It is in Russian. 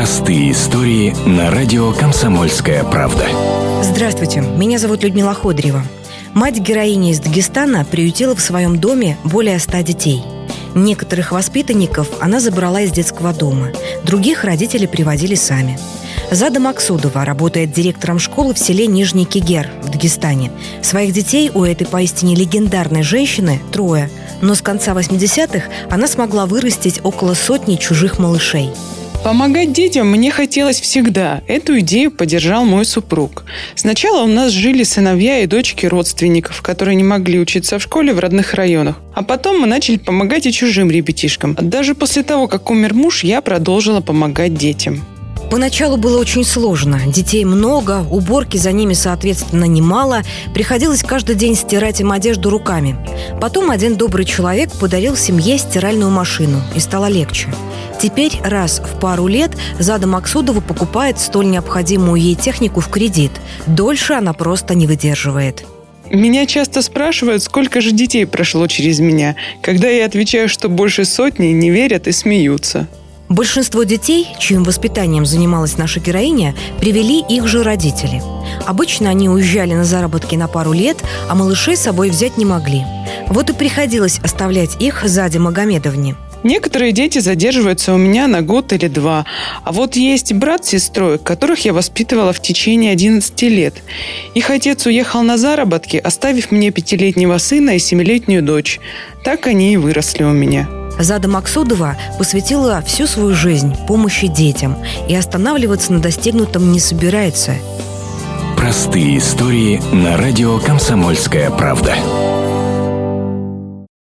Простые истории на радио «Комсомольская правда». Здравствуйте, меня зовут Людмила Ходрева. Мать героини из Дагестана приютила в своем доме более ста детей. Некоторых воспитанников она забрала из детского дома, других родители приводили сами. Зада Максудова работает директором школы в селе Нижний Кигер в Дагестане. Своих детей у этой поистине легендарной женщины трое, но с конца 80-х она смогла вырастить около сотни чужих малышей – Помогать детям мне хотелось всегда. Эту идею поддержал мой супруг. Сначала у нас жили сыновья и дочки родственников, которые не могли учиться в школе в родных районах. А потом мы начали помогать и чужим ребятишкам. Даже после того, как умер муж, я продолжила помогать детям. Поначалу было очень сложно. Детей много, уборки за ними, соответственно, немало. Приходилось каждый день стирать им одежду руками. Потом один добрый человек подарил семье стиральную машину, и стало легче. Теперь раз в пару лет Зада Максудова покупает столь необходимую ей технику в кредит. Дольше она просто не выдерживает. Меня часто спрашивают, сколько же детей прошло через меня. Когда я отвечаю, что больше сотни, не верят и смеются. Большинство детей, чьим воспитанием занималась наша героиня, привели их же родители. Обычно они уезжали на заработки на пару лет, а малышей с собой взять не могли. Вот и приходилось оставлять их Заде Магомедовне – Некоторые дети задерживаются у меня на год или два. А вот есть брат с сестрой, которых я воспитывала в течение 11 лет. Их отец уехал на заработки, оставив мне пятилетнего сына и семилетнюю дочь. Так они и выросли у меня. Зада Максудова посвятила всю свою жизнь помощи детям и останавливаться на достигнутом не собирается. Простые истории на радио «Комсомольская правда».